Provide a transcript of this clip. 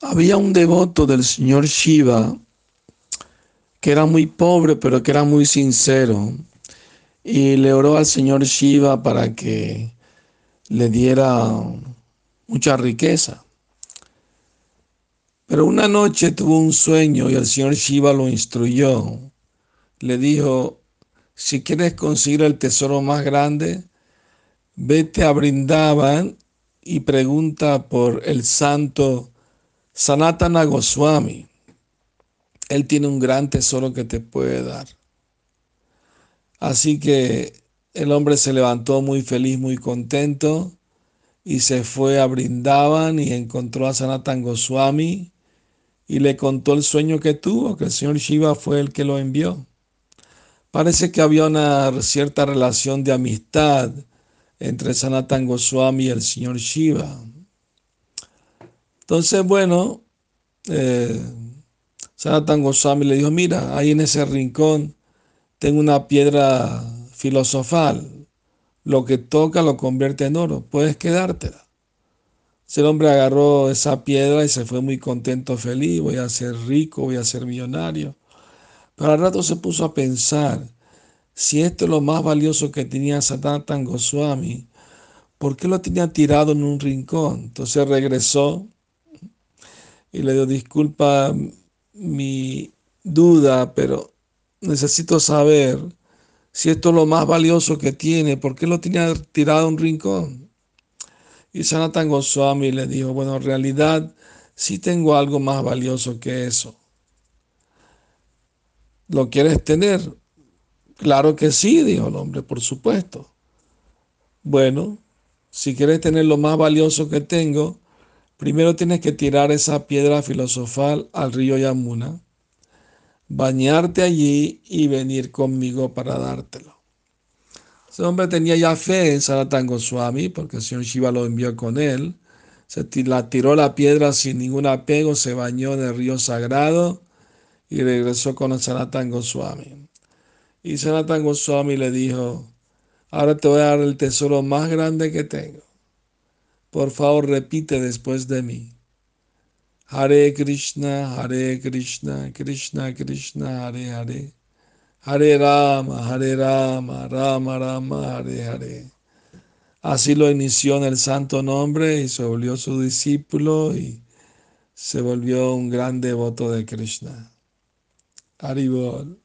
había un devoto del señor Shiva que era muy pobre, pero que era muy sincero. Y le oró al señor Shiva para que le diera mucha riqueza. Pero una noche tuvo un sueño y el señor Shiva lo instruyó. Le dijo, si quieres conseguir el tesoro más grande, vete a Brindavan y pregunta por el santo Sanatana Goswami. Él tiene un gran tesoro que te puede dar. Así que el hombre se levantó muy feliz, muy contento y se fue a Brindavan y encontró a Sanatan Goswami y le contó el sueño que tuvo, que el señor Shiva fue el que lo envió. Parece que había una cierta relación de amistad entre Sanatan Goswami y el señor Shiva. Entonces, bueno, eh, Goswami le dijo, mira, ahí en ese rincón tengo una piedra filosofal. Lo que toca lo convierte en oro. Puedes quedártela. Ese hombre agarró esa piedra y se fue muy contento, feliz. Voy a ser rico, voy a ser millonario. Pero al rato se puso a pensar, si esto es lo más valioso que tenía Sanatan Goswami, ¿por qué lo tenía tirado en un rincón? Entonces regresó y le dio disculpa mi duda, pero necesito saber si esto es lo más valioso que tiene, ¿por qué lo tenía tirado en un rincón? Y Sanatan Goswami le dijo, bueno, en realidad sí tengo algo más valioso que eso. ¿Lo quieres tener? Claro que sí, dijo el hombre, por supuesto. Bueno, si quieres tener lo más valioso que tengo, primero tienes que tirar esa piedra filosofal al río Yamuna bañarte allí y venir conmigo para dártelo. Ese hombre tenía ya fe en Sanatan Goswami porque el señor Shiva lo envió con él. Se la tiró la piedra sin ningún apego, se bañó en el río sagrado y regresó con Sanatan Goswami. Y Sanatan Goswami le dijo, ahora te voy a dar el tesoro más grande que tengo. Por favor, repite después de mí. Hare Krishna, Hare Krishna, Krishna Krishna, Hare Hare. Hare Rama, Hare Rama, Rama Rama, Hare Hare. Así lo inició en el santo nombre y se volvió su discípulo y se volvió un gran devoto de Krishna. Haribol.